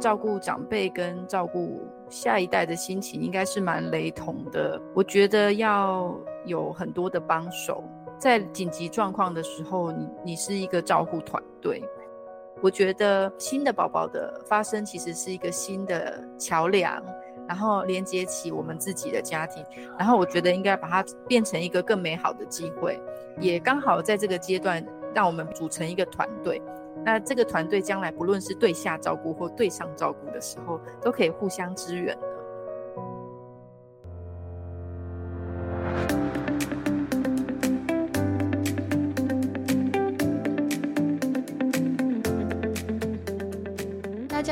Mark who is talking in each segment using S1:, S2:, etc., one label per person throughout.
S1: 照顾长辈跟照顾下一代的心情应该是蛮雷同的。我觉得要有很多的帮手，在紧急状况的时候，你你是一个照顾团队。我觉得新的宝宝的发生其实是一个新的桥梁，然后连接起我们自己的家庭，然后我觉得应该把它变成一个更美好的机会，也刚好在这个阶段让我们组成一个团队。那这个团队将来不论是对下照顾或对上照顾的时候，都可以互相支援。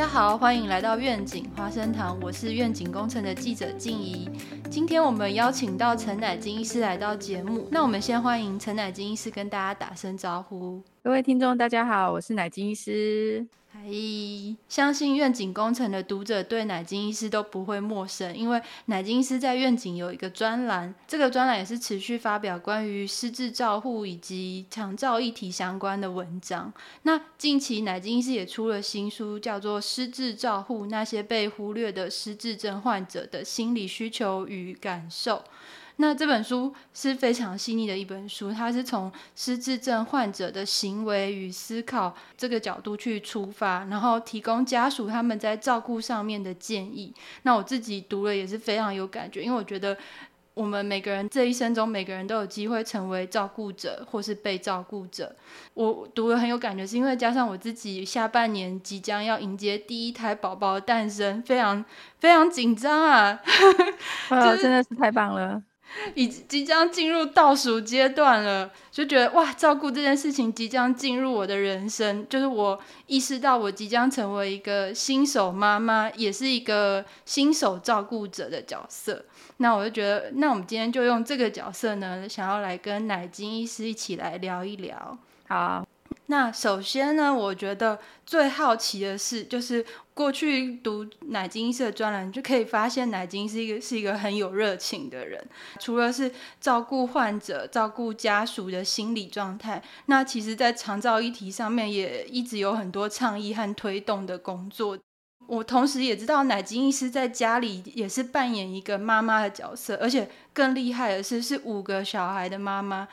S2: 大家好，欢迎来到愿景花生堂，我是愿景工程的记者静怡。今天我们邀请到陈乃金医师来到节目，那我们先欢迎陈乃金医师跟大家打声招呼。
S1: 各位听众，大家好，我是乃金医师。
S2: 相信愿景工程的读者对乃金医师都不会陌生，因为乃金医师在愿景有一个专栏，这个专栏也是持续发表关于失智照护以及长照议题相关的文章。那近期乃金医师也出了新书，叫做《失智照护：那些被忽略的失智症患者的心理需求与感受》。那这本书是非常细腻的一本书，它是从失智症患者的行为与思考这个角度去出发，然后提供家属他们在照顾上面的建议。那我自己读了也是非常有感觉，因为我觉得我们每个人这一生中，每个人都有机会成为照顾者或是被照顾者。我读了很有感觉，是因为加上我自己下半年即将要迎接第一胎宝宝的诞生，非常非常紧张啊！
S1: 啊，真的是太棒了。
S2: 已即将进入倒数阶段了，就觉得哇，照顾这件事情即将进入我的人生，就是我意识到我即将成为一个新手妈妈，也是一个新手照顾者的角色。那我就觉得，那我们今天就用这个角色呢，想要来跟奶金医师一起来聊一聊。
S1: 好。
S2: 那首先呢，我觉得最好奇的是，就是过去读奶金医师的专栏，就可以发现奶金是一个是一个很有热情的人。除了是照顾患者、照顾家属的心理状态，那其实在长照议题上面也一直有很多倡议和推动的工作。我同时也知道奶金医师在家里也是扮演一个妈妈的角色，而且更厉害的是，是五个小孩的妈妈。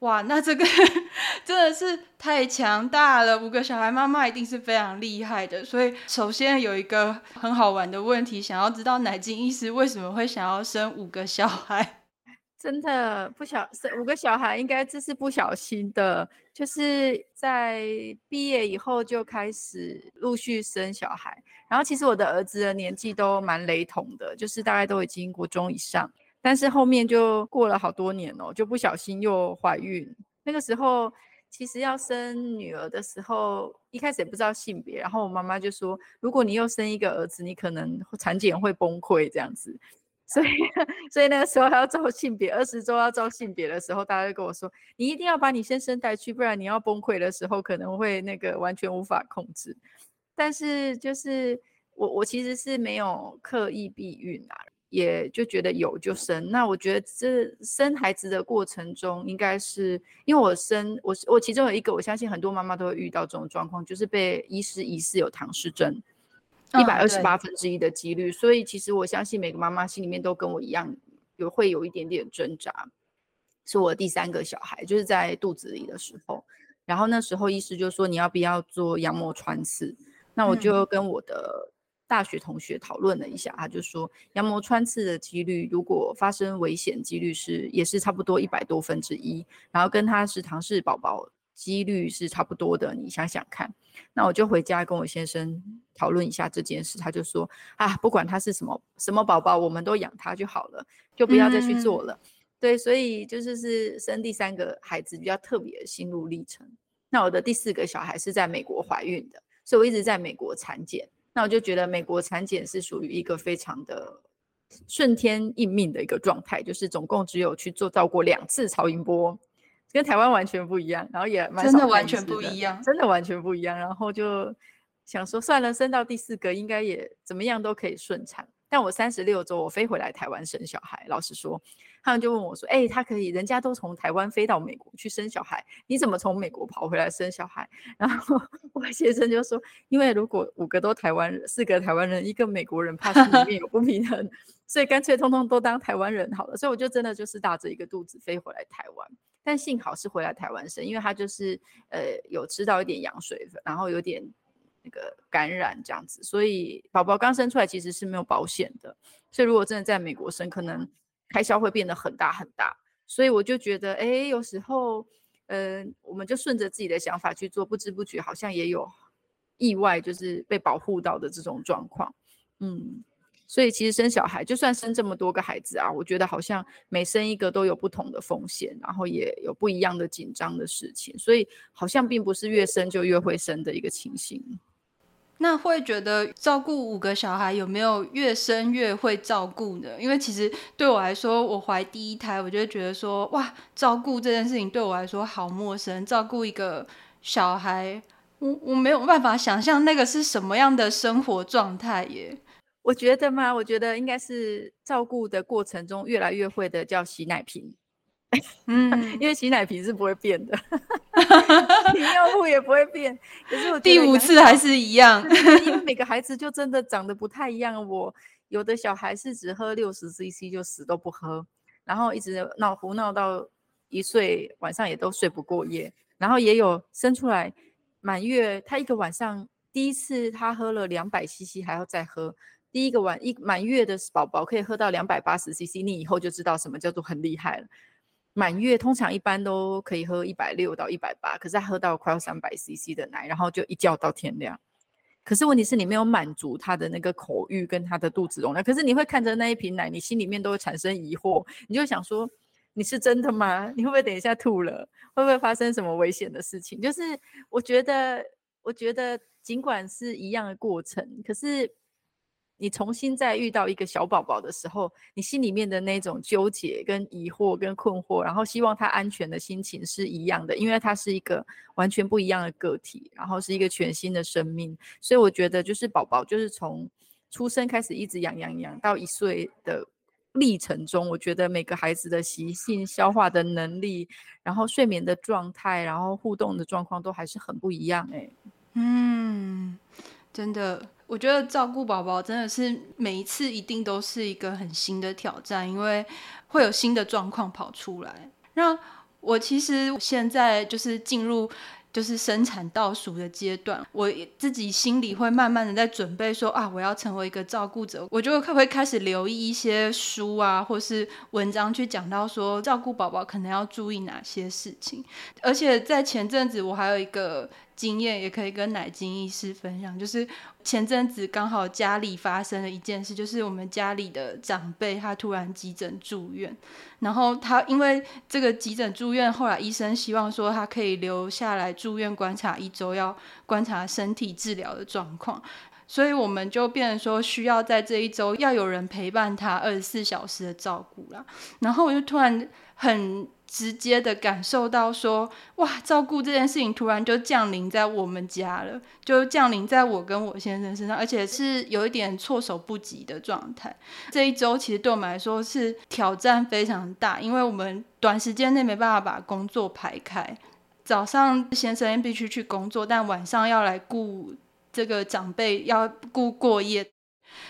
S2: 哇，那这个 真的是太强大了！五个小孩妈妈一定是非常厉害的。所以，首先有一个很好玩的问题，想要知道奶金医师为什么会想要生五个小孩？
S1: 真的不小生五个小孩，应该这是不小心的。就是在毕业以后就开始陆续生小孩，然后其实我的儿子的年纪都蛮雷同的，就是大概都已经国中以上。但是后面就过了好多年哦，就不小心又怀孕。那个时候其实要生女儿的时候，一开始也不知道性别，然后我妈妈就说，如果你又生一个儿子，你可能产检会崩溃这样子。所以，所以那个时候还要照性别，二十周要照性别的时候，大家就跟我说，你一定要把你先生带去，不然你要崩溃的时候可能会那个完全无法控制。但是就是我我其实是没有刻意避孕啊。也就觉得有就生，那我觉得这生孩子的过程中，应该是因为我生我我其中有一个，我相信很多妈妈都会遇到这种状况，就是被医师疑似有唐氏症，一百二十八分之一的几率，所以其实我相信每个妈妈心里面都跟我一样，有会有一点点挣扎。是我第三个小孩，就是在肚子里的时候，然后那时候医师就说你要不要做羊膜穿刺，那我就跟我的。大学同学讨论了一下，他就说羊膜穿刺的几率，如果发生危险几率是也是差不多一百多分之一，然后跟他是唐氏宝宝几率是差不多的。你想想看，那我就回家跟我先生讨论一下这件事，他就说啊，不管他是什么什么宝宝，我们都养他就好了，就不要再去做了。对，所以就是是生第三个孩子比较特别的心路历程。那我的第四个小孩是在美国怀孕的，所以我一直在美国产检。那我就觉得美国产检是属于一个非常的顺天应命的一个状态，就是总共只有去做到过两次超音波，跟台湾完全不一样，然后也蛮
S2: 真的完全不一样，
S1: 真的完全不一样。然后就想说算了，生到第四个应该也怎么样都可以顺产。但我三十六周我飞回来台湾生小孩，老实说。他们就问我说：“哎，他可以，人家都从台湾飞到美国去生小孩，你怎么从美国跑回来生小孩？” 然后我先生就说：“因为如果五个都台湾人，四个台湾人，一个美国人，怕心里面有不平衡，所以干脆通通都当台湾人好了。”所以我就真的就是大着一个肚子飞回来台湾，但幸好是回来台湾生，因为他就是呃有吃到一点羊水分，然后有点那个感染这样子，所以宝宝刚生出来其实是没有保险的，所以如果真的在美国生，可能。开销会变得很大很大，所以我就觉得，哎，有时候，嗯，我们就顺着自己的想法去做，不知不觉好像也有意外，就是被保护到的这种状况，嗯，所以其实生小孩，就算生这么多个孩子啊，我觉得好像每生一个都有不同的风险，然后也有不一样的紧张的事情，所以好像并不是越生就越会生的一个情形。
S2: 那会觉得照顾五个小孩有没有越生越会照顾呢？因为其实对我来说，我怀第一胎，我就觉得说，哇，照顾这件事情对我来说好陌生。照顾一个小孩，我我没有办法想象那个是什么样的生活状态耶。
S1: 我觉得嘛，我觉得应该是照顾的过程中越来越会的，叫洗奶瓶。嗯，因为洗奶瓶是不会变的，洗尿布也不会变。可是我
S2: 第五次还是一样，
S1: 因为每 个孩子就真的长得不太一样。我有的小孩是只喝六十 CC 就死都不喝，然后一直闹胡闹到一岁，晚上也都睡不过夜。然后也有生出来满月，他一个晚上第一次他喝了两百 CC 还要再喝，第一个晚一满月的宝宝可以喝到两百八十 CC，你以后就知道什么叫做很厉害了。满月通常一般都可以喝一百六到一百八，可是他喝到快要三百 CC 的奶，然后就一觉到天亮。可是问题是你没有满足他的那个口欲跟他的肚子容量，可是你会看着那一瓶奶，你心里面都会产生疑惑，你就想说你是真的吗？你会不会等一下吐了？会不会发生什么危险的事情？就是我觉得，我觉得尽管是一样的过程，可是。你重新再遇到一个小宝宝的时候，你心里面的那种纠结、跟疑惑、跟困惑，然后希望他安全的心情是一样的，因为他是一个完全不一样的个体，然后是一个全新的生命，所以我觉得就是宝宝就是从出生开始一直养养养到一岁的历程中，我觉得每个孩子的习性、消化的能力，然后睡眠的状态，然后互动的状况都还是很不一样哎。
S2: 嗯，真的。我觉得照顾宝宝真的是每一次一定都是一个很新的挑战，因为会有新的状况跑出来。那我其实现在就是进入就是生产倒数的阶段，我自己心里会慢慢的在准备说啊，我要成为一个照顾者，我就会开始留意一些书啊，或是文章去讲到说照顾宝宝可能要注意哪些事情。而且在前阵子，我还有一个。经验也可以跟奶精医师分享，就是前阵子刚好家里发生了一件事，就是我们家里的长辈他突然急诊住院，然后他因为这个急诊住院，后来医生希望说他可以留下来住院观察一周，要观察身体治疗的状况，所以我们就变成说需要在这一周要有人陪伴他二十四小时的照顾啦，然后我就突然很。直接的感受到说，哇，照顾这件事情突然就降临在我们家了，就降临在我跟我先生身上，而且是有一点措手不及的状态。这一周其实对我们来说是挑战非常大，因为我们短时间内没办法把工作排开，早上先生必须去工作，但晚上要来顾这个长辈，要顾过夜。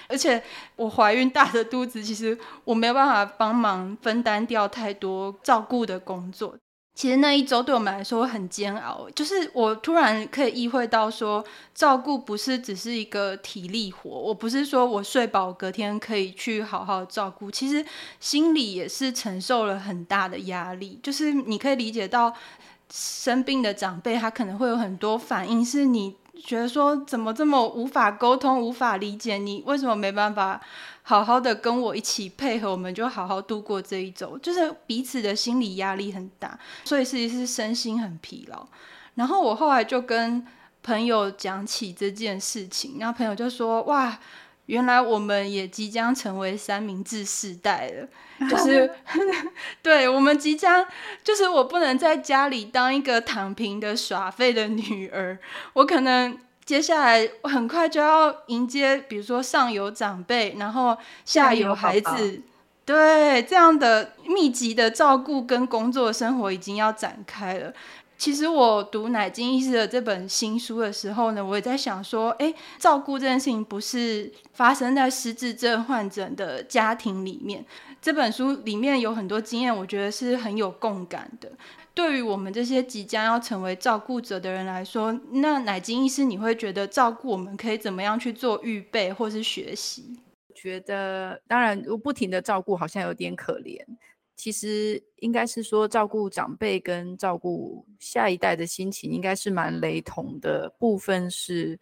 S2: 而且我怀孕大着肚子，其实我没有办法帮忙分担掉太多照顾的工作。其实那一周对我们来说很煎熬，就是我突然可以意会到说，照顾不是只是一个体力活。我不是说我睡饱隔天可以去好好照顾，其实心里也是承受了很大的压力。就是你可以理解到生病的长辈，他可能会有很多反应，是你。觉得说怎么这么无法沟通、无法理解你为什么没办法好好的跟我一起配合，我们就好好度过这一周。就是彼此的心理压力很大，所以其实是身心很疲劳。然后我后来就跟朋友讲起这件事情，然后朋友就说：“哇，原来我们也即将成为三明治世代了。”就是，对我们即将，就是我不能在家里当一个躺平的耍废的女儿，我可能接下来很快就要迎接，比如说上有长辈，然后下有孩子，对这样的密集的照顾跟工作生活已经要展开了。其实我读乃金医师的这本新书的时候呢，我也在想说，哎，照顾这件事情不是发生在失智症患者的家庭里面。这本书里面有很多经验，我觉得是很有共感的。对于我们这些即将要成为照顾者的人来说，那乃金医师，你会觉得照顾我们可以怎么样去做预备或是学习？
S1: 觉得当然，不停的照顾好像有点可怜。其实应该是说，照顾长辈跟照顾下一代的心情应该是蛮雷同的。部分是，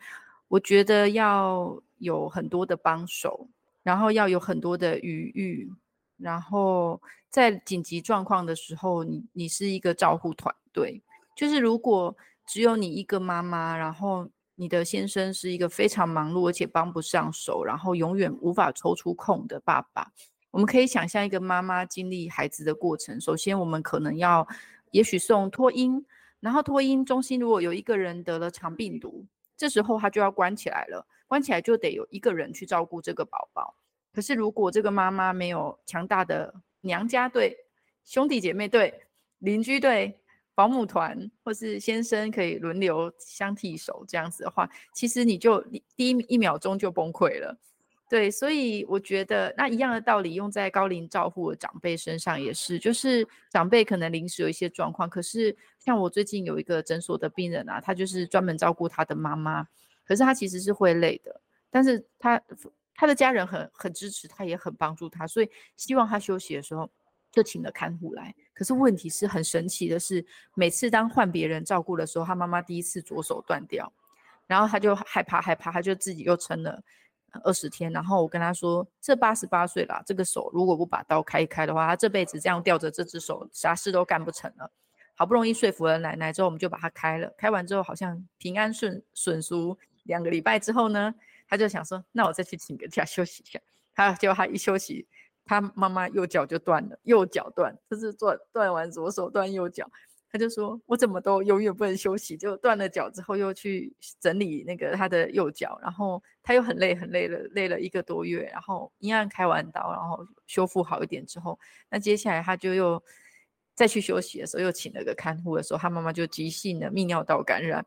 S1: 我觉得要有很多的帮手，然后要有很多的余裕，然后在紧急状况的时候，你你是一个照护团队。就是如果只有你一个妈妈，然后你的先生是一个非常忙碌而且帮不上手，然后永远无法抽出空的爸爸。我们可以想象一个妈妈经历孩子的过程。首先，我们可能要，也许送托婴，然后托婴中心如果有一个人得了肠病毒，这时候他就要关起来了，关起来就得有一个人去照顾这个宝宝。可是如果这个妈妈没有强大的娘家队、兄弟姐妹队、邻居队、保姆团，或是先生可以轮流相替手这样子的话，其实你就第一一秒钟就崩溃了。对，所以我觉得那一样的道理用在高龄照护的长辈身上也是，就是长辈可能临时有一些状况，可是像我最近有一个诊所的病人啊，他就是专门照顾他的妈妈，可是他其实是会累的，但是他他的家人很很支持他，也很帮助他，所以希望他休息的时候就请了看护来。可是问题是很神奇的是，每次当换别人照顾的时候，他妈妈第一次左手断掉，然后他就害怕害怕，他就自己又撑了。二十天，然后我跟他说，这八十八岁了，这个手如果不把刀开一开的话，他这辈子这样吊着这只手，啥事都干不成了。好不容易说服了奶奶之后，我们就把它开了。开完之后，好像平安顺顺熟两个礼拜之后呢，他就想说，那我再去请个假休息一下。他结果他一休息，他妈妈右脚就断了，右脚断，就是断断完左手断右脚。他就说：“我怎么都永远不能休息，就断了脚之后又去整理那个他的右脚，然后他又很累很累了，累了一个多月，然后一样开完刀，然后修复好一点之后，那接下来他就又再去休息的时候，又请了个看护的时候，他妈妈就急性的泌尿道感染。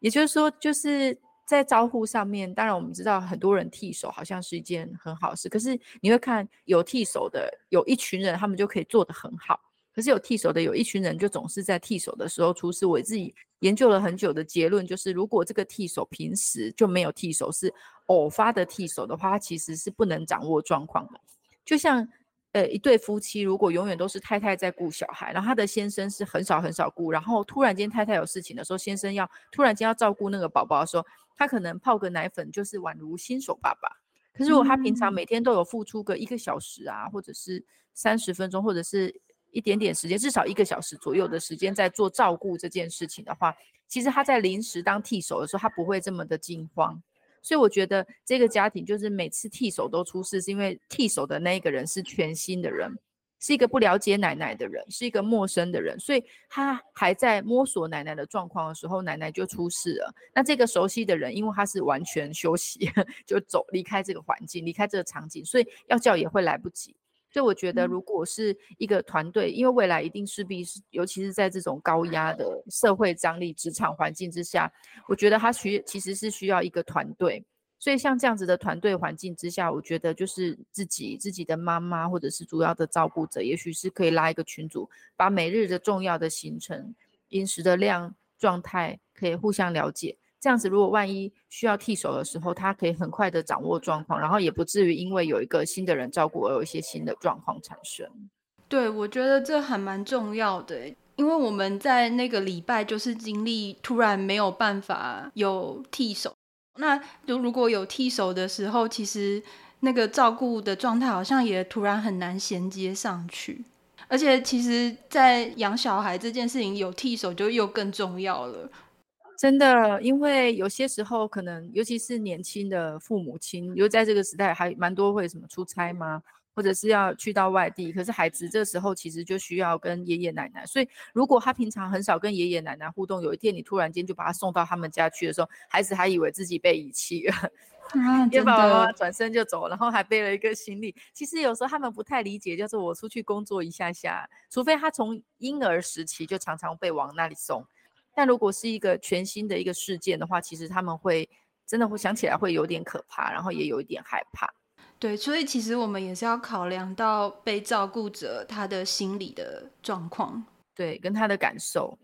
S1: 也就是说，就是在招呼上面，当然我们知道很多人替手好像是一件很好事，可是你会看有替手的有一群人，他们就可以做得很好。”可是有替手的，有一群人就总是在替手的时候出事。我自己研究了很久的结论就是，如果这个替手平时就没有替手，是偶发的替手的话，他其实是不能掌握状况的。就像呃一对夫妻，如果永远都是太太在顾小孩，然后他的先生是很少很少顾，然后突然间太太有事情的时候，先生要突然间要照顾那个宝宝的时候，他可能泡个奶粉就是宛如新手爸爸。可是如果他平常每天都有付出个一个小时啊，或者是三十分钟，或者是一点点时间，至少一个小时左右的时间，在做照顾这件事情的话，其实他在临时当替手的时候，他不会这么的惊慌。所以我觉得这个家庭就是每次替手都出事，是因为替手的那个人是全新的人，是一个不了解奶奶的人，是一个陌生的人，所以他还在摸索奶奶的状况的时候，奶奶就出事了。那这个熟悉的人，因为他是完全休息，就走离开这个环境，离开这个场景，所以要叫也会来不及。所以我觉得，如果是一个团队，因为未来一定势必是，尤其是在这种高压的社会张力、职场环境之下，我觉得他需其实是需要一个团队。所以像这样子的团队环境之下，我觉得就是自己自己的妈妈或者是主要的照顾者，也许是可以拉一个群组，把每日的重要的行程、饮食的量、状态可以互相了解。这样子，如果万一需要替手的时候，他可以很快的掌握状况，然后也不至于因为有一个新的人照顾而有一些新的状况产生。
S2: 对，我觉得这还蛮重要的，因为我们在那个礼拜就是经历突然没有办法有替手，那就如果有替手的时候，其实那个照顾的状态好像也突然很难衔接上去，而且其实，在养小孩这件事情，有替手就又更重要了。
S1: 真的，因为有些时候可能，尤其是年轻的父母亲，因为在这个时代还蛮多会什么出差吗？或者是要去到外地，可是孩子这时候其实就需要跟爷爷奶奶，所以如果他平常很少跟爷爷奶奶互动，有一天你突然间就把他送到他们家去的时候，孩子还以为自己被遗弃了。爸爸妈妈转身就走，然后还背了一个行李。其实有时候他们不太理解，就是我出去工作一下下，除非他从婴儿时期就常常被往那里送。但如果是一个全新的一个事件的话，其实他们会真的会想起来会有点可怕，然后也有一点害怕。
S2: 对，所以其实我们也是要考量到被照顾者他的心理的状况，
S1: 对，跟他的感受。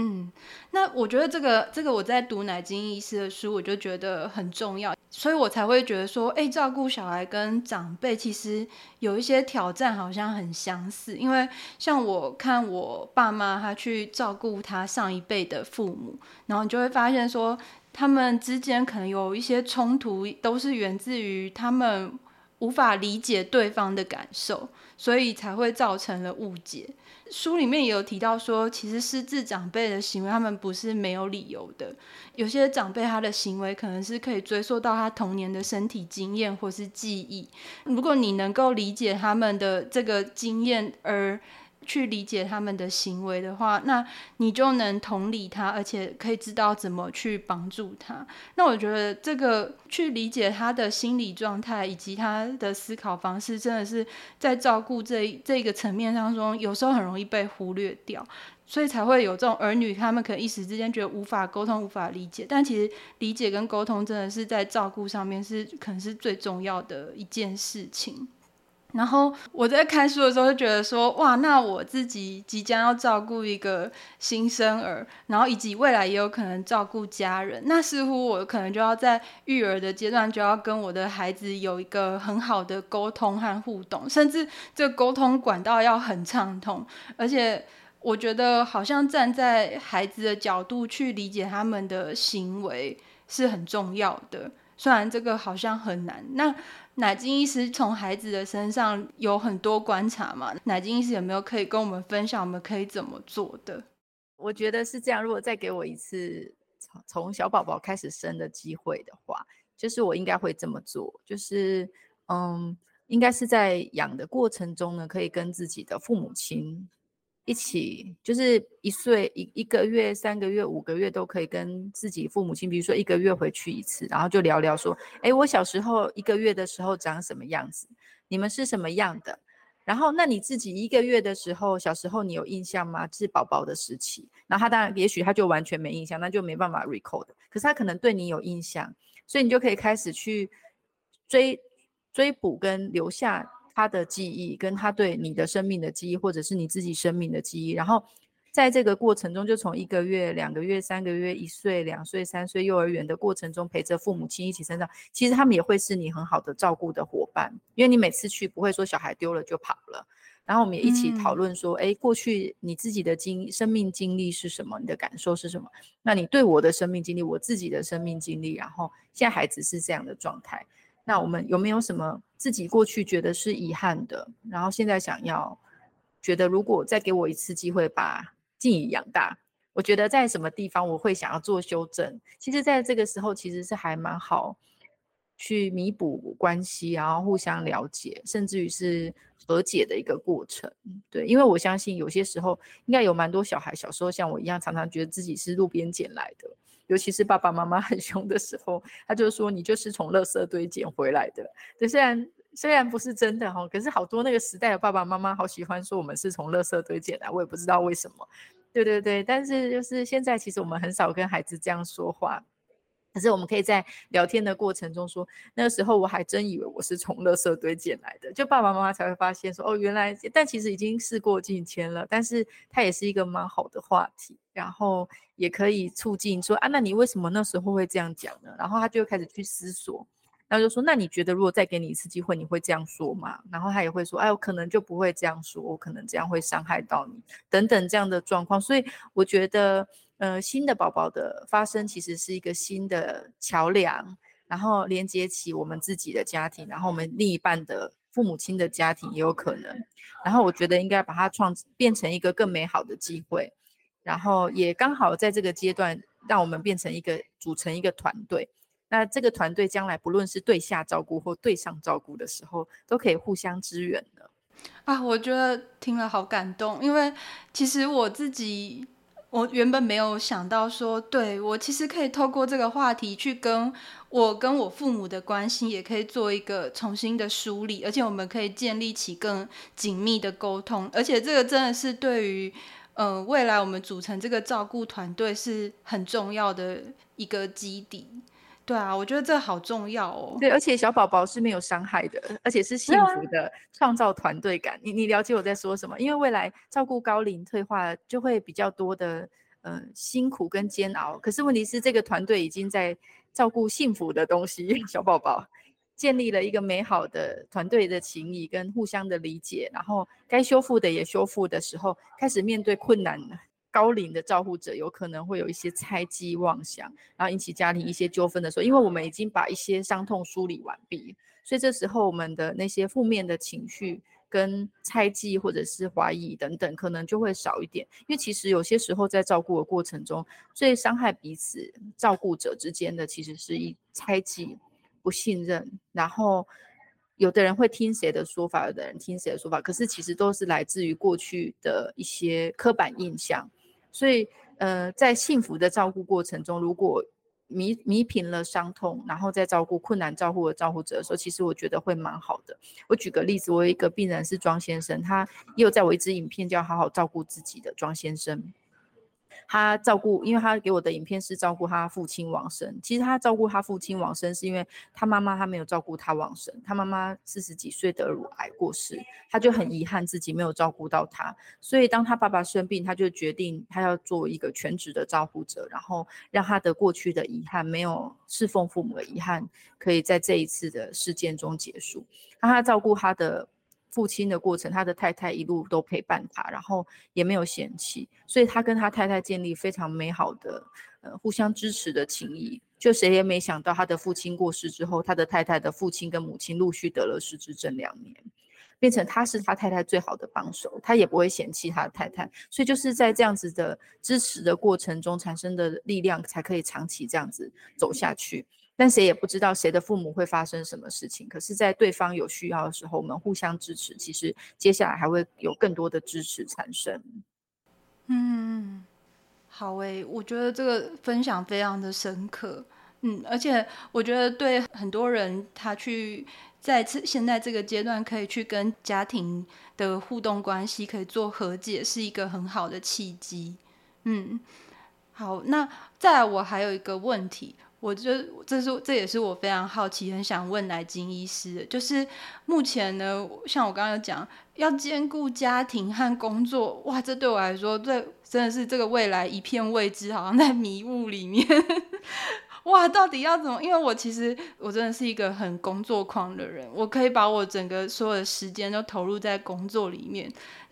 S2: 嗯，那我觉得这个这个我在读乃金医师的书，我就觉得很重要，所以我才会觉得说，哎，照顾小孩跟长辈其实有一些挑战，好像很相似。因为像我看我爸妈他去照顾他上一辈的父母，然后你就会发现说，他们之间可能有一些冲突，都是源自于他们无法理解对方的感受，所以才会造成了误解。书里面也有提到说，其实失智长辈的行为，他们不是没有理由的。有些长辈他的行为可能是可以追溯到他童年的身体经验或是记忆。如果你能够理解他们的这个经验，而去理解他们的行为的话，那你就能同理他，而且可以知道怎么去帮助他。那我觉得这个去理解他的心理状态以及他的思考方式，真的是在照顾这这个层面当中，有时候很容易被忽略掉，所以才会有这种儿女他们可能一时之间觉得无法沟通、无法理解。但其实理解跟沟通真的是在照顾上面是可能是最重要的一件事情。然后我在看书的时候就觉得说，哇，那我自己即将要照顾一个新生儿，然后以及未来也有可能照顾家人，那似乎我可能就要在育儿的阶段就要跟我的孩子有一个很好的沟通和互动，甚至这沟通管道要很畅通，而且我觉得好像站在孩子的角度去理解他们的行为是很重要的，虽然这个好像很难。那奶金医师从孩子的身上有很多观察嘛？奶金医师有没有可以跟我们分享，我们可以怎么做的？
S1: 我觉得是这样。如果再给我一次从从小宝宝开始生的机会的话，就是我应该会这么做。就是嗯，应该是在养的过程中呢，可以跟自己的父母亲。一起就是一岁一一个月、三个月、五个月都可以跟自己父母亲，比如说一个月回去一次，然后就聊聊说，哎，我小时候一个月的时候长什么样子，你们是什么样的？然后那你自己一个月的时候，小时候你有印象吗？是宝宝的时期，然后他当然也许他就完全没印象，那就没办法 record。可是他可能对你有印象，所以你就可以开始去追追捕跟留下。他的记忆跟他对你的生命的记忆，或者是你自己生命的记忆，然后在这个过程中，就从一个月、两个月、三个月、一岁、两岁、三岁幼儿园的过程中，陪着父母亲一起成长。其实他们也会是你很好的照顾的伙伴，因为你每次去不会说小孩丢了就跑了。然后我们也一起讨论说，哎，过去你自己的经生命经历是什么？你的感受是什么？那你对我的生命经历，我自己的生命经历，然后现在孩子是这样的状态。那我们有没有什么自己过去觉得是遗憾的，然后现在想要觉得如果再给我一次机会把静怡养大，我觉得在什么地方我会想要做修正？其实，在这个时候其实是还蛮好去弥补关系，然后互相了解，甚至于是和解的一个过程。对，因为我相信有些时候应该有蛮多小孩小时候像我一样，常常觉得自己是路边捡来的。尤其是爸爸妈妈很凶的时候，他就说你就是从垃圾堆捡回来的。对，虽然虽然不是真的哈，可是好多那个时代的爸爸妈妈好喜欢说我们是从垃圾堆捡来，我也不知道为什么。对对对，但是就是现在其实我们很少跟孩子这样说话。可是我们可以在聊天的过程中说，那个时候我还真以为我是从垃圾堆捡来的，就爸爸妈妈才会发现说，哦，原来，但其实已经事过境迁了，但是它也是一个蛮好的话题，然后也可以促进说，啊，那你为什么那时候会这样讲呢？然后他就开始去思索，然后就说，那你觉得如果再给你一次机会，你会这样说吗？然后他也会说，哎，我可能就不会这样说，我可能这样会伤害到你，等等这样的状况，所以我觉得。呃，新的宝宝的发生其实是一个新的桥梁，然后连接起我们自己的家庭，然后我们另一半的父母亲的家庭也有可能。然后我觉得应该把它创变成一个更美好的机会，然后也刚好在这个阶段让我们变成一个组成一个团队。那这个团队将来不论是对下照顾或对上照顾的时候，都可以互相支援的。
S2: 啊，我觉得听了好感动，因为其实我自己，我原本没有想到说，对我其实可以透过这个话题去跟我跟我父母的关系，也可以做一个重新的梳理，而且我们可以建立起更紧密的沟通，而且这个真的是对于。呃，未来我们组成这个照顾团队是很重要的一个基底。对啊，我觉得这好重要哦。
S1: 对，而且小宝宝是没有伤害的，而且是幸福的，创造团队感。你你了解我在说什么？因为未来照顾高龄退化就会比较多的呃辛苦跟煎熬，可是问题是这个团队已经在照顾幸福的东西，小宝宝。建立了一个美好的团队的情谊跟互相的理解，然后该修复的也修复的时候，开始面对困难，高龄的照护者有可能会有一些猜忌妄想，然后引起家庭一些纠纷的时候，因为我们已经把一些伤痛梳理完毕，所以这时候我们的那些负面的情绪跟猜忌或者是怀疑等等，可能就会少一点。因为其实有些时候在照顾的过程中，最伤害彼此照顾者之间的，其实是一猜忌。不信任，然后有的人会听谁的说法，有的人听谁的说法，可是其实都是来自于过去的一些刻板印象。所以，呃，在幸福的照顾过程中，如果弥弥平了伤痛，然后再照顾困难照顾的照顾者的时候，其实我觉得会蛮好的。我举个例子，我有一个病人是庄先生，他也有在我一支影片叫《好好照顾自己的庄先生》。他照顾，因为他给我的影片是照顾他父亲往生。其实他照顾他父亲往生，是因为他妈妈他没有照顾他往生。他妈妈四十几岁得乳癌过世，他就很遗憾自己没有照顾到他。所以当他爸爸生病，他就决定他要做一个全职的照顾者，然后让他的过去的遗憾，没有侍奉父母的遗憾，可以在这一次的事件中结束。让他照顾他的。父亲的过程，他的太太一路都陪伴他，然后也没有嫌弃，所以他跟他太太建立非常美好的呃互相支持的情谊。就谁也没想到，他的父亲过世之后，他的太太的父亲跟母亲陆续得了失智症两年，变成他是他太太最好的帮手，他也不会嫌弃他的太太。所以就是在这样子的支持的过程中产生的力量，才可以长期这样子走下去。但谁也不知道谁的父母会发生什么事情。可是，在对方有需要的时候，我们互相支持。其实，接下来还会有更多的支持产生。
S2: 嗯，好诶，我觉得这个分享非常的深刻。嗯，而且我觉得对很多人，他去在这现在这个阶段，可以去跟家庭的互动关系可以做和解，是一个很好的契机。嗯，好，那再来，我还有一个问题。我就这是这也是我非常好奇，很想问来金医师，就是目前呢，像我刚刚讲，要兼顾家庭和工作，哇，这对我来说，这真的是这个未来一片未知，好像在迷雾里面，哇，到底要怎么？因为我其实我真的是一个很工作狂的人，我可以把我整个所有的时间都投入在工作里面。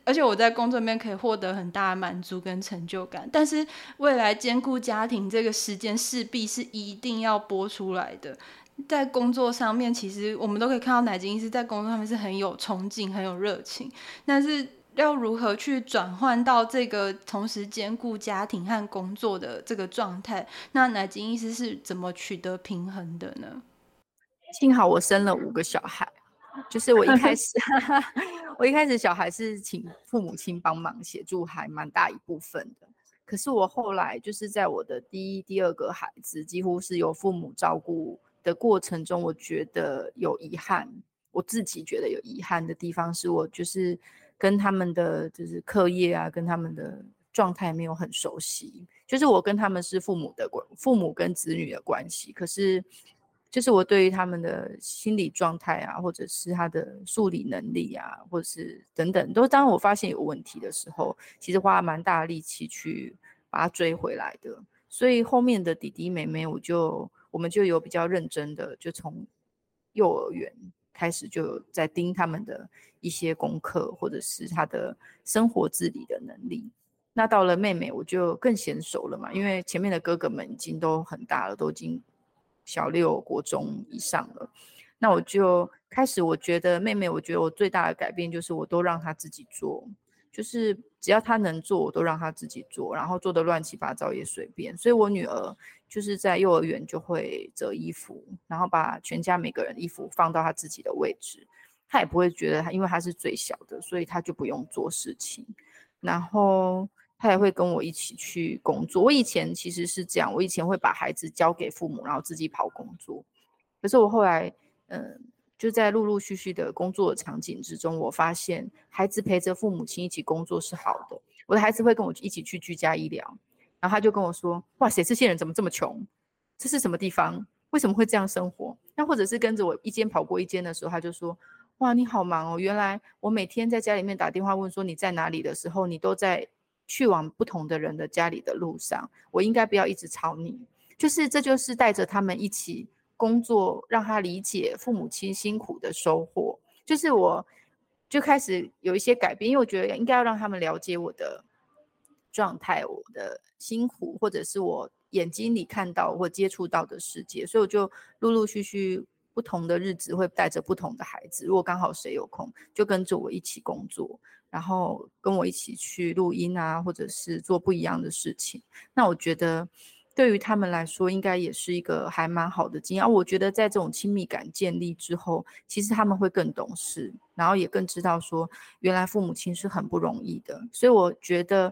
S2: 而且我在工作里面可以获得很大的满足跟成就感，但是未来兼顾家庭这个时间势必是一定要播出来的。在工作上面，其实我们都可以看到奶金医师在工作上面是很有冲劲、很有热情，但是要如何去转换到这个同时兼顾家庭和工作的这个状态？那奶金医师是怎么取得平衡的呢？
S1: 幸好我生了五个小孩。就是我一开 始，我一开始小孩是请父母亲帮忙协助，还蛮大一部分的。可是我后来就是在我的第一、第二个孩子几乎是由父母照顾的过程中，我觉得有遗憾。我自己觉得有遗憾的地方是我就是跟他们的就是课业啊，跟他们的状态没有很熟悉。就是我跟他们是父母的关，父母跟子女的关系，可是。就是我对于他们的心理状态啊，或者是他的数理能力啊，或者是等等，都当我发现有问题的时候，其实花了蛮大力气去把他追回来的。所以后面的弟弟妹妹，我就我们就有比较认真的，就从幼儿园开始就在盯他们的一些功课，或者是他的生活自理的能力。那到了妹妹，我就更娴熟了嘛，因为前面的哥哥们已经都很大了，都已经。小六国中以上了，那我就开始。我觉得妹妹，我觉得我最大的改变就是，我都让她自己做，就是只要她能做，我都让她自己做，然后做的乱七八糟也随便。所以我女儿就是在幼儿园就会折衣服，然后把全家每个人衣服放到她自己的位置，她也不会觉得她因为她是最小的，所以她就不用做事情。然后他也会跟我一起去工作。我以前其实是这样，我以前会把孩子交给父母，然后自己跑工作。可是我后来，嗯。就在陆陆续续的工作场景之中，我发现孩子陪着父母亲一起工作是好的。我的孩子会跟我一起去居家医疗，然后他就跟我说：“哇塞，这些人怎么这么穷？这是什么地方？为什么会这样生活？”那或者是跟着我一间跑过一间的时候，他就说：“哇，你好忙哦！原来我每天在家里面打电话问说你在哪里的时候，你都在去往不同的人的家里的路上。我应该不要一直吵你。就是这就是带着他们一起。”工作让他理解父母亲辛苦的收获，就是我就开始有一些改变，因为我觉得应该要让他们了解我的状态，我的辛苦，或者是我眼睛里看到或接触到的世界，所以我就陆陆续续不同的日子会带着不同的孩子，如果刚好谁有空，就跟着我一起工作，然后跟我一起去录音啊，或者是做不一样的事情。那我觉得。对于他们来说，应该也是一个还蛮好的经验。我觉得在这种亲密感建立之后，其实他们会更懂事，然后也更知道说，原来父母亲是很不容易的。所以我觉得，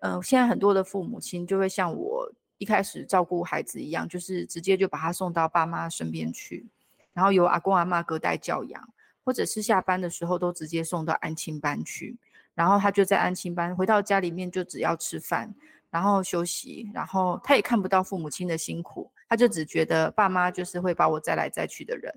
S1: 嗯，现在很多的父母亲就会像我一开始照顾孩子一样，就是直接就把他送到爸妈身边去，然后由阿公阿妈隔代教养，或者是下班的时候都直接送到安亲班去，然后他就在安亲班回到家里面就只要吃饭。然后休息，然后他也看不到父母亲的辛苦，他就只觉得爸妈就是会把我载来载去的人，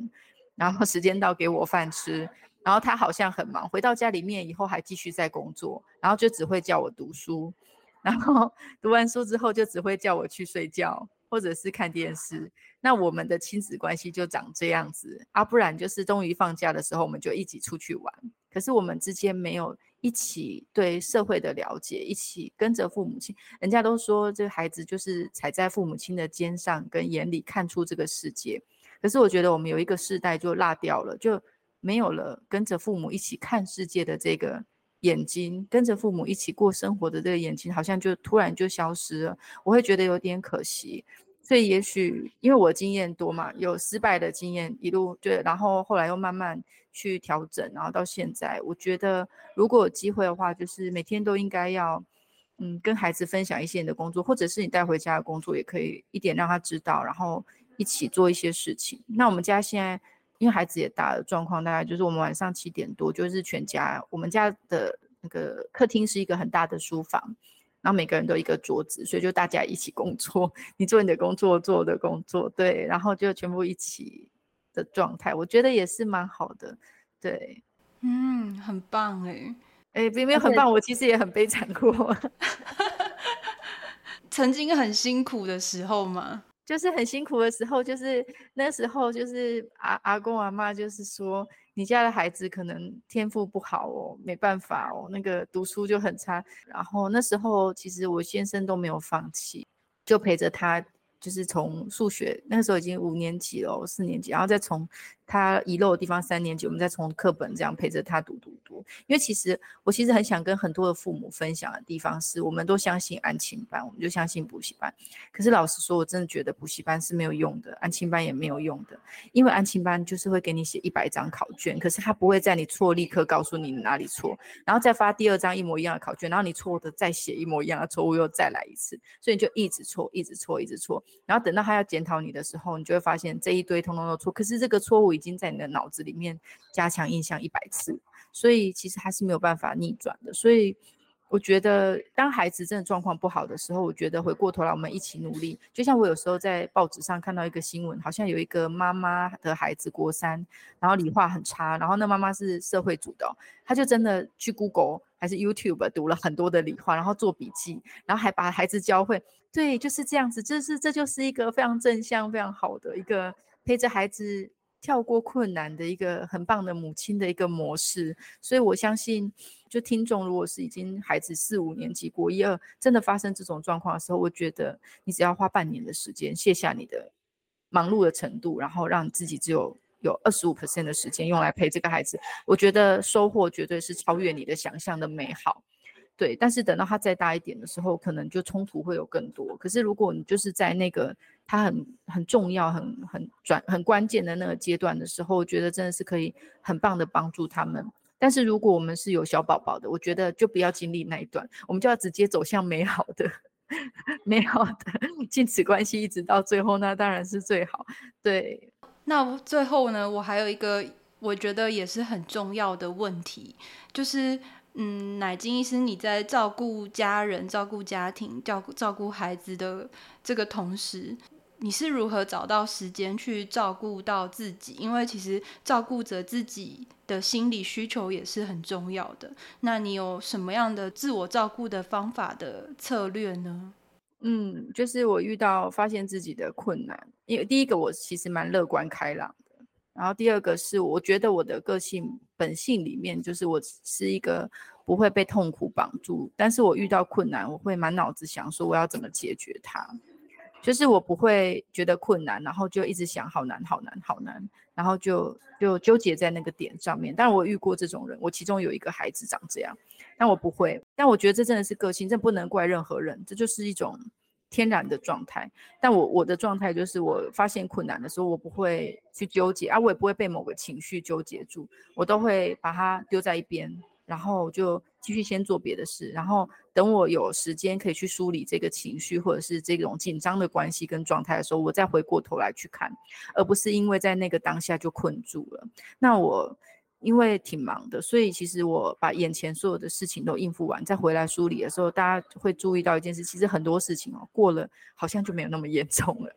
S1: 然后时间到给我饭吃，然后他好像很忙，回到家里面以后还继续在工作，然后就只会叫我读书，然后读完书之后就只会叫我去睡觉或者是看电视，那我们的亲子关系就长这样子啊，不然就是终于放假的时候我们就一起出去玩，可是我们之间没有。一起对社会的了解，一起跟着父母亲。人家都说这个孩子就是踩在父母亲的肩上，跟眼里看出这个世界。可是我觉得我们有一个世代就落掉了，就没有了跟着父母一起看世界的这个眼睛，跟着父母一起过生活的这个眼睛，好像就突然就消失了。我会觉得有点可惜。所以也许因为我经验多嘛，有失败的经验，一路对，然后后来又慢慢去调整，然后到现在，我觉得如果有机会的话，就是每天都应该要，嗯，跟孩子分享一些你的工作，或者是你带回家的工作，也可以一点让他知道，然后一起做一些事情。那我们家现在因为孩子也大了，状况大概就是我们晚上七点多就是全家，我们家的那个客厅是一个很大的书房。然后每个人都一个桌子，所以就大家一起工作，你做你的工作，做我的工作，对，然后就全部一起的状态，我觉得也是蛮好的，对，
S2: 嗯，很棒哎，
S1: 哎，明明很棒，我其实也很悲惨过，
S2: 曾经很辛苦的时候嘛，
S1: 就是很辛苦的时候，就是那时候就是阿阿公阿妈就是说。你家的孩子可能天赋不好哦，没办法哦，那个读书就很差。然后那时候其实我先生都没有放弃，就陪着他。就是从数学那个时候已经五年级了，四年级，然后再从他遗漏的地方三年级，我们再从课本这样陪着他读读读。因为其实我其实很想跟很多的父母分享的地方是，我们都相信安亲班，我们就相信补习班。可是老实说，我真的觉得补习班是没有用的，安亲班也没有用的。因为安亲班就是会给你写一百张考卷，可是他不会在你错立刻告诉你哪里错，然后再发第二张一模一样的考卷，然后你错的再写一模一样的错误又再来一次，所以你就一直错，一直错，一直错。然后等到他要检讨你的时候，你就会发现这一堆通通都错。可是这个错误已经在你的脑子里面加强印象一百次，所以其实他是没有办法逆转的。所以。我觉得，当孩子真的状况不好的时候，我觉得回过头来，我们一起努力。就像我有时候在报纸上看到一个新闻，好像有一个妈妈的孩子国三，然后理化很差，然后那妈妈是社会组的，她就真的去 Google 还是 YouTube 读了很多的理化，然后做笔记，然后还把孩子教会。对，就是这样子，这是这就是一个非常正向、非常好的一个陪着孩子跳过困难的一个很棒的母亲的一个模式。所以我相信。就听众，如果是已经孩子四五年级、国一二，真的发生这种状况的时候，我觉得你只要花半年的时间，卸下你的忙碌的程度，然后让自己只有有二十五 percent 的时间用来陪这个孩子，我觉得收获绝对是超越你的想象的美好。对，但是等到他再大一点的时候，可能就冲突会有更多。可是如果你就是在那个他很很重要、很很转很关键的那个阶段的时候，我觉得真的是可以很棒的帮助他们。但是如果我们是有小宝宝的，我觉得就不要经历那一段，我们就要直接走向美好的、美好的亲子关系，一直到最后，那当然是最好。对，
S2: 那最后呢，我还有一个我觉得也是很重要的问题，就是。嗯，奶金医师，你在照顾家人、照顾家庭、照顾照顾孩子的这个同时，你是如何找到时间去照顾到自己？因为其实照顾着自己的心理需求也是很重要的。那你有什么样的自我照顾的方法的策略呢？
S1: 嗯，就是我遇到发现自己的困难，因为第一个我其实蛮乐观开朗，然后第二个是我觉得我的个性。本性里面就是我是一个不会被痛苦绑住，但是我遇到困难，我会满脑子想说我要怎么解决它，就是我不会觉得困难，然后就一直想好难好难好难，然后就就纠结在那个点上面。但我遇过这种人，我其中有一个孩子长这样，但我不会。但我觉得这真的是个性，这不能怪任何人，这就是一种。天然的状态，但我我的状态就是，我发现困难的时候，我不会去纠结啊，我也不会被某个情绪纠结住，我都会把它丢在一边，然后就继续先做别的事，然后等我有时间可以去梳理这个情绪或者是这种紧张的关系跟状态的时候，我再回过头来去看，而不是因为在那个当下就困住了。那我。因为挺忙的，所以其实我把眼前所有的事情都应付完，再回来梳理的时候，大家会注意到一件事，其实很多事情哦，过了好像就没有那么严重了，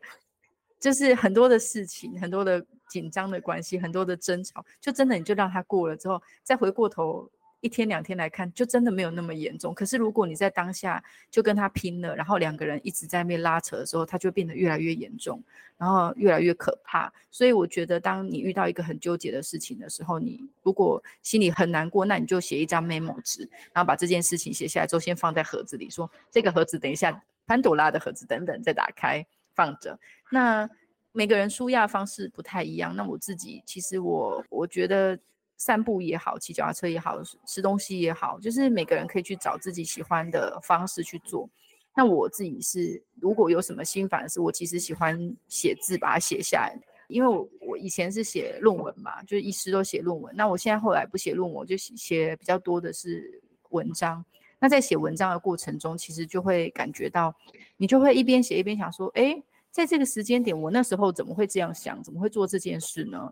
S1: 就是很多的事情，很多的紧张的关系，很多的争吵，就真的你就让它过了之后，再回过头。一天两天来看，就真的没有那么严重。可是如果你在当下就跟他拼了，然后两个人一直在那边拉扯的时候，他就变得越来越严重，然后越来越可怕。所以我觉得，当你遇到一个很纠结的事情的时候，你如果心里很难过，那你就写一张 memo 纸，然后把这件事情写下来之后，先放在盒子里，说这个盒子等一下潘朵拉的盒子等等再打开放着。那每个人舒压方式不太一样。那我自己其实我我觉得。散步也好，骑脚踏车也好，吃东西也好，就是每个人可以去找自己喜欢的方式去做。那我自己是，如果有什么心烦的事，我其实喜欢写字，把它写下来。因为我我以前是写论文嘛，就是一直都写论文。那我现在后来不写论文，我就写比较多的是文章。那在写文章的过程中，其实就会感觉到，你就会一边写一边想说，哎，在这个时间点，我那时候怎么会这样想？怎么会做这件事呢？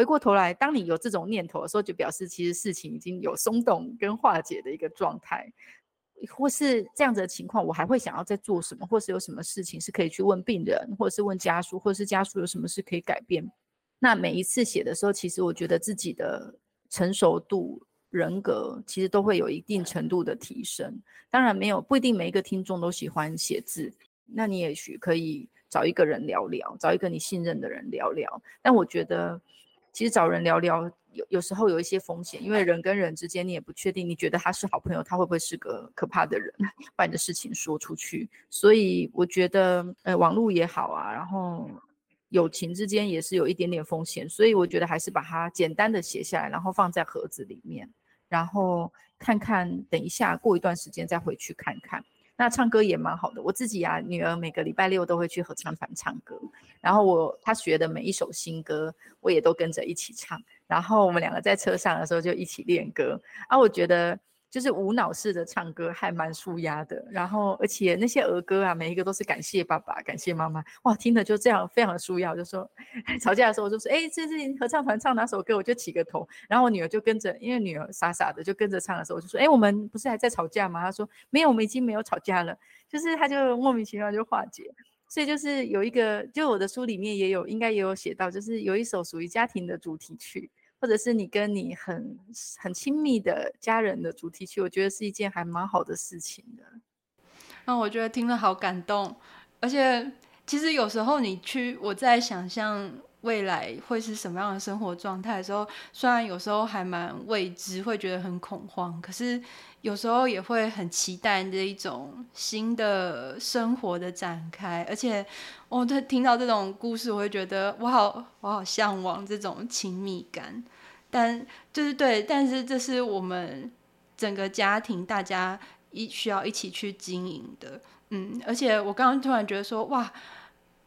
S1: 回过头来，当你有这种念头的时候，就表示其实事情已经有松动跟化解的一个状态，或是这样子的情况，我还会想要再做什么，或是有什么事情是可以去问病人，或者是问家属，或者是家属有什么事可以改变。那每一次写的时候，其实我觉得自己的成熟度、人格其实都会有一定程度的提升。当然，没有不一定每一个听众都喜欢写字，那你也许可以找一个人聊聊，找一个你信任的人聊聊。但我觉得。其实找人聊聊，有有时候有一些风险，因为人跟人之间，你也不确定，你觉得他是好朋友，他会不会是个可怕的人，把你的事情说出去。所以我觉得，呃，网络也好啊，然后友情之间也是有一点点风险，所以我觉得还是把它简单的写下来，然后放在盒子里面，然后看看，等一下过一段时间再回去看看。那唱歌也蛮好的，我自己啊，女儿每个礼拜六都会去合唱团唱歌，然后我她学的每一首新歌，我也都跟着一起唱，然后我们两个在车上的时候就一起练歌啊，我觉得。就是无脑式的唱歌，还蛮舒压的。然后，而且那些儿歌啊，每一个都是感谢爸爸、感谢妈妈，哇，听的就这样非常的舒压。我就说 吵架的时候，我就说，哎，这是合唱团唱哪首歌，我就起个头。然后我女儿就跟着，因为女儿傻傻的就跟着唱的时候，我就说，哎，我们不是还在吵架吗？她说没有，我们已经没有吵架了。就是她就莫名其妙就化解。所以就是有一个，就我的书里面也有，应该也有写到，就是有一首属于家庭的主题曲。或者是你跟你很很亲密的家人的主题曲，我觉得是一件还蛮好的事情的。
S2: 那我觉得听了好感动，而且其实有时候你去我在想象未来会是什么样的生活状态的时候，虽然有时候还蛮未知，会觉得很恐慌，可是有时候也会很期待这一种新的生活的展开。而且我听到这种故事，我会觉得我好我好向往这种亲密感。但就是对，但是这是我们整个家庭大家一需要一起去经营的。嗯，而且我刚刚突然觉得说，哇，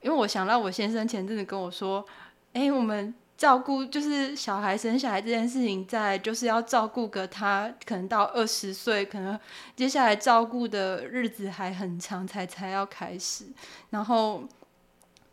S2: 因为我想到我先生前阵子跟我说，哎，我们。照顾就是小孩生小孩这件事情，在就是要照顾个他，可能到二十岁，可能接下来照顾的日子还很长才才要开始。然后，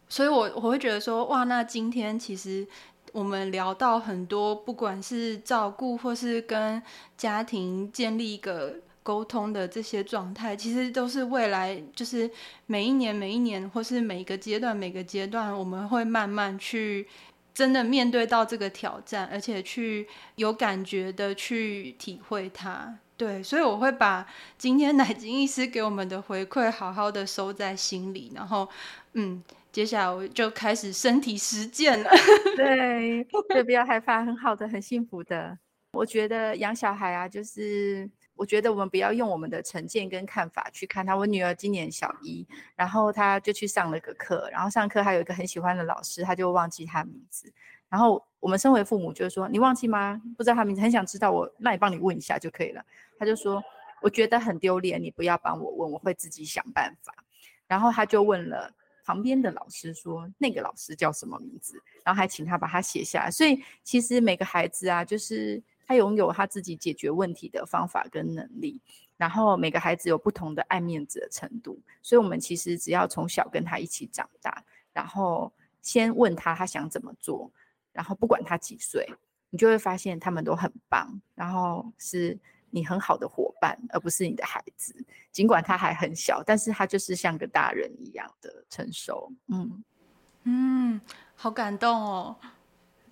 S2: 所以我我会觉得说，哇，那今天其实我们聊到很多，不管是照顾或是跟家庭建立一个沟通的这些状态，其实都是未来就是每一年每一年，或是每一个阶段每个阶段，我们会慢慢去。真的面对到这个挑战，而且去有感觉的去体会它，对，所以我会把今天奶金医师给我们的回馈好好的收在心里，然后，嗯，接下来我就开始身体实践了。
S1: 对，对，不要害怕，很好的，很幸福的。我觉得养小孩啊，就是。我觉得我们不要用我们的成见跟看法去看他。我女儿今年小一，然后她就去上了个课，然后上课还有一个很喜欢的老师，她就忘记他名字。然后我们身为父母就是说，你忘记吗？不知道他名字，很想知道，我那你帮你问一下就可以了。他就说，我觉得很丢脸，你不要帮我问，我会自己想办法。然后他就问了旁边的老师，说那个老师叫什么名字？然后还请他把它写下来。所以其实每个孩子啊，就是。他拥有他自己解决问题的方法跟能力，然后每个孩子有不同的爱面子的程度，所以我们其实只要从小跟他一起长大，然后先问他他想怎么做，然后不管他几岁，你就会发现他们都很棒，然后是你很好的伙伴，而不是你的孩子。尽管他还很小，但是他就是像个大人一样的成熟。嗯
S2: 嗯，好感动哦。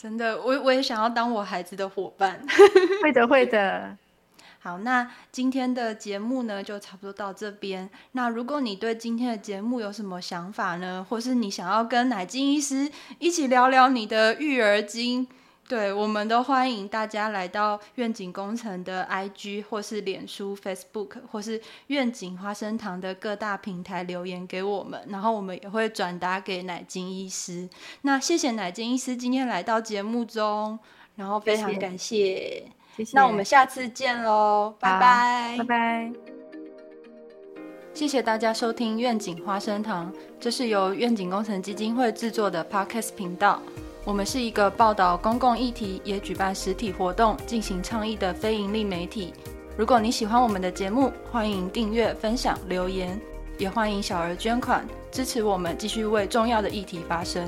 S2: 真的，我我也想要当我孩子的伙伴。
S1: 会的，会的。
S2: 好，那今天的节目呢，就差不多到这边。那如果你对今天的节目有什么想法呢，或是你想要跟奶金医师一起聊聊你的育儿经？对，我们都欢迎大家来到愿景工程的 IG 或是脸书 Facebook 或是愿景花生堂的各大平台留言给我们，然后我们也会转达给奶金医师。那谢谢奶金医师今天来到节目中，然后非常感谢，
S1: 谢谢。
S2: 那我们下次见喽，拜拜，
S1: 拜拜。
S2: 谢谢大家收听愿景花生堂，这是由愿景工程基金会制作的 Podcast 频道。我们是一个报道公共议题，也举办实体活动进行倡议的非盈利媒体。如果你喜欢我们的节目，欢迎订阅、分享、留言，也欢迎小额捐款支持我们，继续为重要的议题发声。